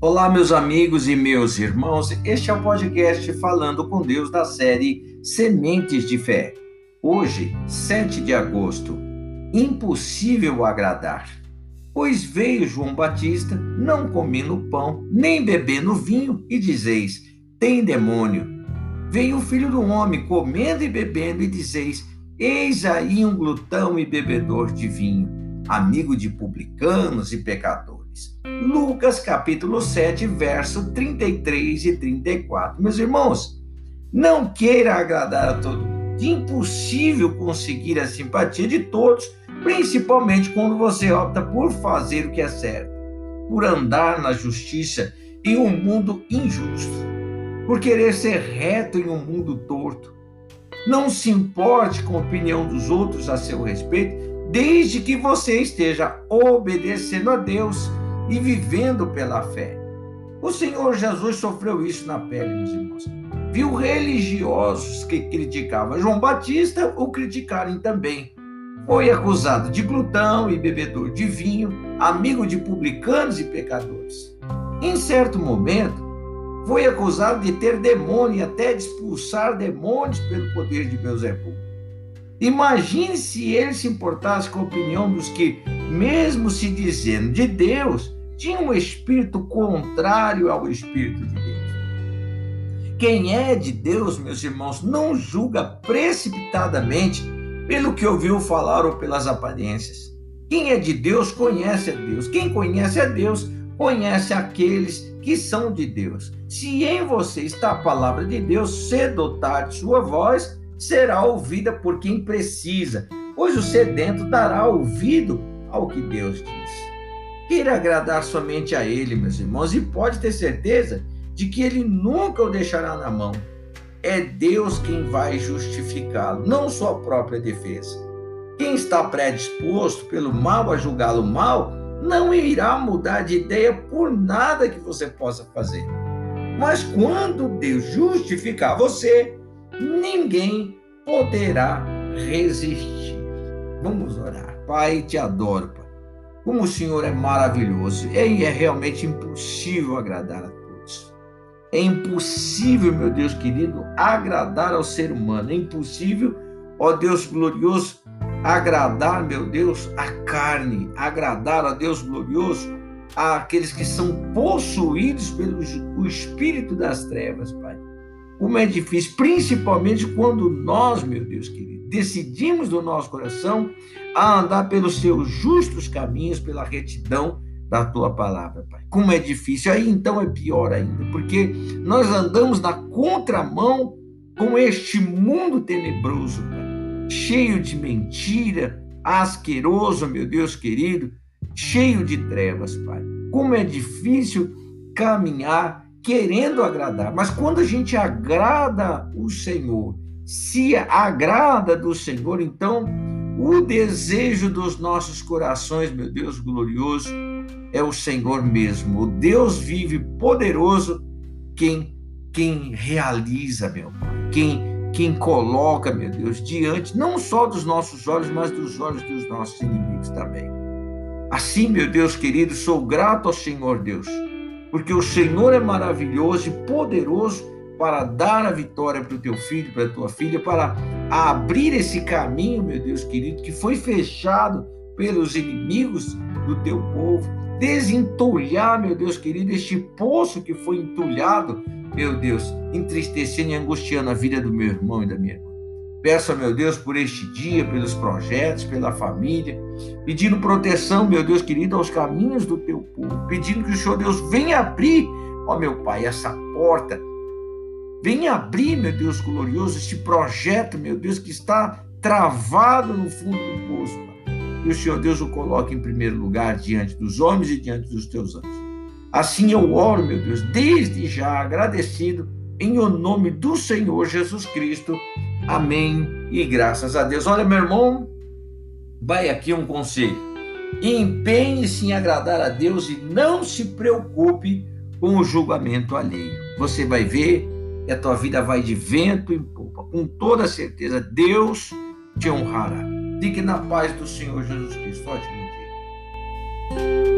Olá, meus amigos e meus irmãos. Este é o podcast Falando com Deus da série Sementes de Fé. Hoje, 7 de agosto. Impossível agradar. Pois veio João Batista, não comendo pão, nem bebendo vinho, e dizeis: tem demônio. Veio o filho do homem, comendo e bebendo, e dizeis: eis aí um glutão e bebedor de vinho, amigo de publicanos e pecadores. Lucas capítulo 7, verso 33 e 34. Meus irmãos, não queira agradar a todo mundo. Impossível conseguir a simpatia de todos, principalmente quando você opta por fazer o que é certo, por andar na justiça em um mundo injusto, por querer ser reto em um mundo torto. Não se importe com a opinião dos outros a seu respeito, desde que você esteja obedecendo a Deus e vivendo pela fé. O Senhor Jesus sofreu isso na pele, meus irmãos. Viu religiosos que criticavam João Batista o criticarem também. Foi acusado de glutão e bebedor de vinho, amigo de publicanos e pecadores. Em certo momento, foi acusado de ter demônio e até de expulsar demônios pelo poder de Beelzebub. Imagine se ele se importasse com a opinião dos que, mesmo se dizendo de Deus, tinha um espírito contrário ao espírito de Deus. Quem é de Deus, meus irmãos, não julga precipitadamente pelo que ouviu falar ou pelas aparências. Quem é de Deus conhece a Deus. Quem conhece a Deus conhece aqueles que são de Deus. Se em você está a palavra de Deus, cedo ou tarde sua voz será ouvida por quem precisa, pois o sedento dará ouvido ao que Deus diz. Queira agradar somente a Ele, meus irmãos, e pode ter certeza de que Ele nunca o deixará na mão. É Deus quem vai justificá-lo, não sua própria defesa. Quem está predisposto pelo mal a julgá-lo mal, não irá mudar de ideia por nada que você possa fazer. Mas quando Deus justificar você, ninguém poderá resistir. Vamos orar. Pai, te adoro. Como o Senhor é maravilhoso. E é realmente impossível agradar a todos. É impossível, meu Deus querido, agradar ao ser humano. É impossível, ó Deus glorioso, agradar, meu Deus, a carne, agradar a Deus glorioso àqueles que são possuídos pelo espírito das trevas, Pai. Como é difícil, principalmente quando nós, meu Deus querido, decidimos do nosso coração a andar pelos seus justos caminhos, pela retidão da tua palavra, Pai. Como é difícil, aí então é pior ainda, porque nós andamos na contramão com este mundo tenebroso, Pai, cheio de mentira, asqueroso, meu Deus querido, cheio de trevas, Pai. Como é difícil caminhar querendo agradar, mas quando a gente agrada o Senhor, se agrada do Senhor, então o desejo dos nossos corações, meu Deus glorioso, é o Senhor mesmo. O Deus vive poderoso, quem quem realiza, meu Pai, quem quem coloca, meu Deus, diante não só dos nossos olhos, mas dos olhos dos nossos inimigos também. Assim, meu Deus querido, sou grato ao Senhor Deus, porque o Senhor é maravilhoso e poderoso para dar a vitória para o teu filho, para a tua filha, para abrir esse caminho, meu Deus querido, que foi fechado pelos inimigos do teu povo, desentulhar, meu Deus querido, este poço que foi entulhado, meu Deus, entristecendo e angustiando a vida do meu irmão e da minha irmã. Peço, meu Deus, por este dia, pelos projetos, pela família, pedindo proteção, meu Deus querido, aos caminhos do teu povo, pedindo que o Senhor Deus venha abrir, ó meu Pai, essa porta Venha abrir, meu Deus glorioso, este projeto, meu Deus, que está travado no fundo do poço. Pai. E o Senhor Deus o coloque em primeiro lugar diante dos homens e diante dos teus anjos. Assim eu oro, meu Deus, desde já agradecido, em o nome do Senhor Jesus Cristo. Amém e graças a Deus. Olha, meu irmão, vai aqui um conselho. Empenhe-se em agradar a Deus e não se preocupe com o julgamento alheio. Você vai ver e a tua vida vai de vento em popa. Com toda certeza, Deus te honrará. Fique na paz do Senhor Jesus Cristo. Ótimo dia.